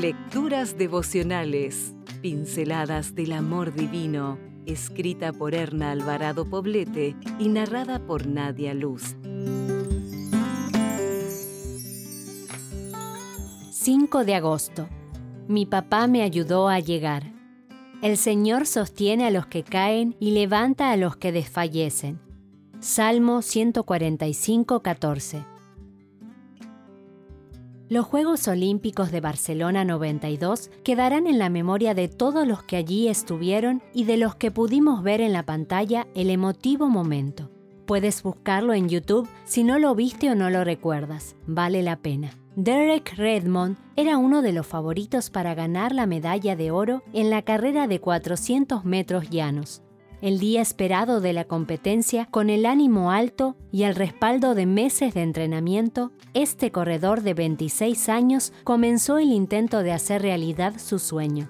Lecturas devocionales, pinceladas del amor divino, escrita por Erna Alvarado Poblete y narrada por Nadia Luz. 5 de agosto. Mi papá me ayudó a llegar. El Señor sostiene a los que caen y levanta a los que desfallecen. Salmo 145, 14. Los Juegos Olímpicos de Barcelona 92 quedarán en la memoria de todos los que allí estuvieron y de los que pudimos ver en la pantalla el emotivo momento. Puedes buscarlo en YouTube si no lo viste o no lo recuerdas, vale la pena. Derek Redmond era uno de los favoritos para ganar la medalla de oro en la carrera de 400 metros llanos el día esperado de la competencia, con el ánimo alto y el respaldo de meses de entrenamiento, este corredor de 26 años comenzó el intento de hacer realidad su sueño.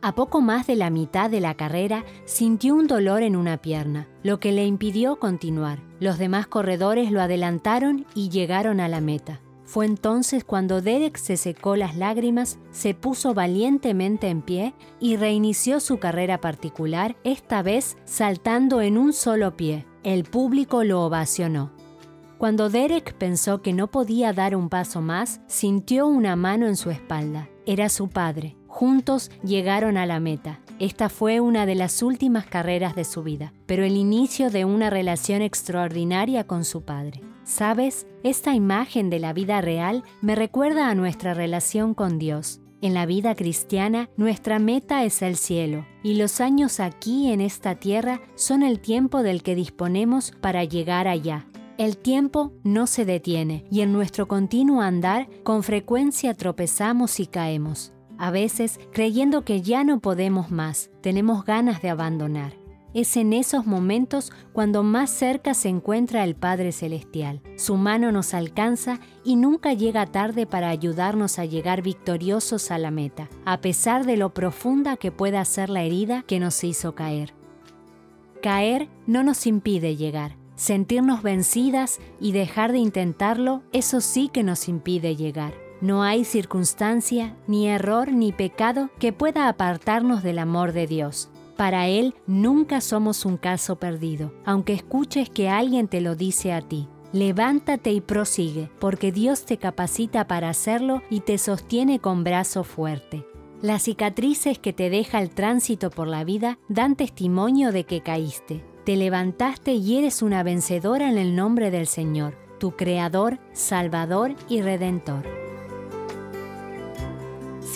A poco más de la mitad de la carrera sintió un dolor en una pierna, lo que le impidió continuar. Los demás corredores lo adelantaron y llegaron a la meta. Fue entonces cuando Derek se secó las lágrimas, se puso valientemente en pie y reinició su carrera particular, esta vez saltando en un solo pie. El público lo ovacionó. Cuando Derek pensó que no podía dar un paso más, sintió una mano en su espalda. Era su padre. Juntos llegaron a la meta. Esta fue una de las últimas carreras de su vida, pero el inicio de una relación extraordinaria con su padre. ¿Sabes? Esta imagen de la vida real me recuerda a nuestra relación con Dios. En la vida cristiana, nuestra meta es el cielo, y los años aquí en esta tierra son el tiempo del que disponemos para llegar allá. El tiempo no se detiene, y en nuestro continuo andar con frecuencia tropezamos y caemos. A veces, creyendo que ya no podemos más, tenemos ganas de abandonar. Es en esos momentos cuando más cerca se encuentra el Padre Celestial. Su mano nos alcanza y nunca llega tarde para ayudarnos a llegar victoriosos a la meta, a pesar de lo profunda que pueda ser la herida que nos hizo caer. Caer no nos impide llegar. Sentirnos vencidas y dejar de intentarlo, eso sí que nos impide llegar. No hay circunstancia, ni error, ni pecado que pueda apartarnos del amor de Dios. Para Él nunca somos un caso perdido, aunque escuches que alguien te lo dice a ti. Levántate y prosigue, porque Dios te capacita para hacerlo y te sostiene con brazo fuerte. Las cicatrices que te deja el tránsito por la vida dan testimonio de que caíste. Te levantaste y eres una vencedora en el nombre del Señor, tu Creador, Salvador y Redentor.